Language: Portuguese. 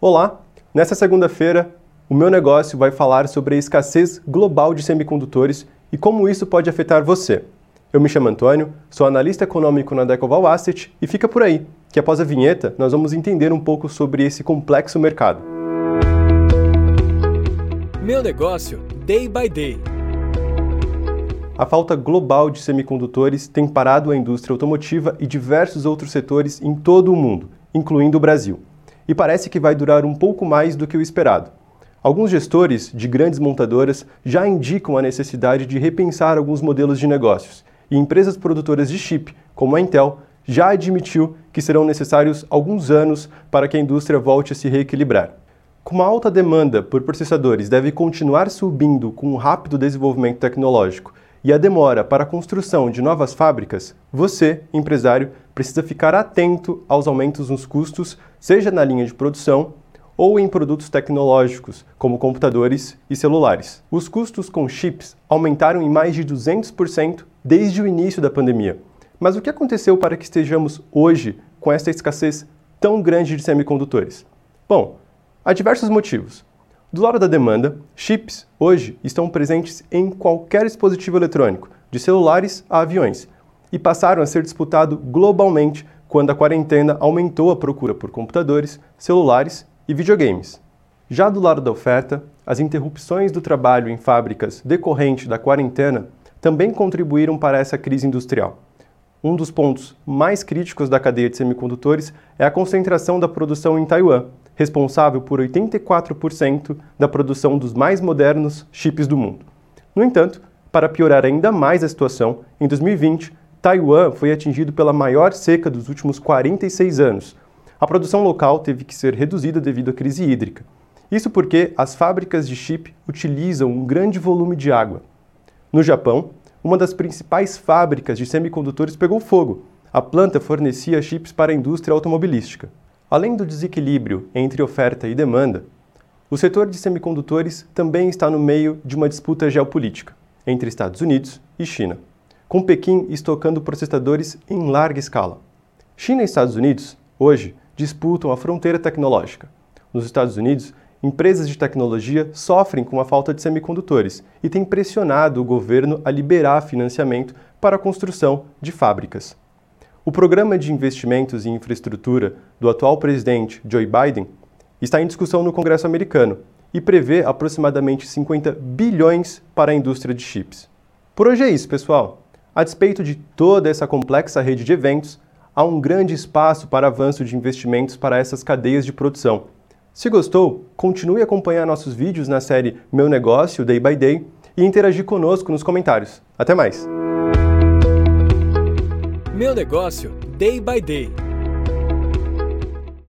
Olá! Nessa segunda-feira, o meu negócio vai falar sobre a escassez global de semicondutores e como isso pode afetar você. Eu me chamo Antônio, sou analista econômico na Decoval Asset e fica por aí, que após a vinheta nós vamos entender um pouco sobre esse complexo mercado. Meu negócio, day by day. A falta global de semicondutores tem parado a indústria automotiva e diversos outros setores em todo o mundo, incluindo o Brasil e parece que vai durar um pouco mais do que o esperado. Alguns gestores de grandes montadoras já indicam a necessidade de repensar alguns modelos de negócios, e empresas produtoras de chip, como a Intel, já admitiu que serão necessários alguns anos para que a indústria volte a se reequilibrar. Como a alta demanda por processadores deve continuar subindo com um rápido desenvolvimento tecnológico e a demora para a construção de novas fábricas, você, empresário, precisa ficar atento aos aumentos nos custos, seja na linha de produção ou em produtos tecnológicos, como computadores e celulares. Os custos com chips aumentaram em mais de 200% desde o início da pandemia. Mas o que aconteceu para que estejamos hoje com essa escassez tão grande de semicondutores? Bom, há diversos motivos. Do lado da demanda, chips hoje estão presentes em qualquer dispositivo eletrônico, de celulares a aviões, e passaram a ser disputados globalmente quando a quarentena aumentou a procura por computadores, celulares e videogames. Já do lado da oferta, as interrupções do trabalho em fábricas decorrente da quarentena também contribuíram para essa crise industrial. Um dos pontos mais críticos da cadeia de semicondutores é a concentração da produção em Taiwan, responsável por 84% da produção dos mais modernos chips do mundo. No entanto, para piorar ainda mais a situação, em 2020, Taiwan foi atingido pela maior seca dos últimos 46 anos. A produção local teve que ser reduzida devido à crise hídrica. Isso porque as fábricas de chip utilizam um grande volume de água. No Japão, uma das principais fábricas de semicondutores pegou fogo. A planta fornecia chips para a indústria automobilística. Além do desequilíbrio entre oferta e demanda, o setor de semicondutores também está no meio de uma disputa geopolítica entre Estados Unidos e China, com Pequim estocando processadores em larga escala. China e Estados Unidos, hoje, disputam a fronteira tecnológica. Nos Estados Unidos, empresas de tecnologia sofrem com a falta de semicondutores e têm pressionado o governo a liberar financiamento para a construção de fábricas. O programa de investimentos em infraestrutura do atual presidente Joe Biden está em discussão no Congresso americano e prevê aproximadamente 50 bilhões para a indústria de chips. Por hoje é isso, pessoal. A despeito de toda essa complexa rede de eventos, há um grande espaço para avanço de investimentos para essas cadeias de produção. Se gostou, continue a acompanhar nossos vídeos na série Meu Negócio Day by Day e interagir conosco nos comentários. Até mais! Meu negócio, day by day.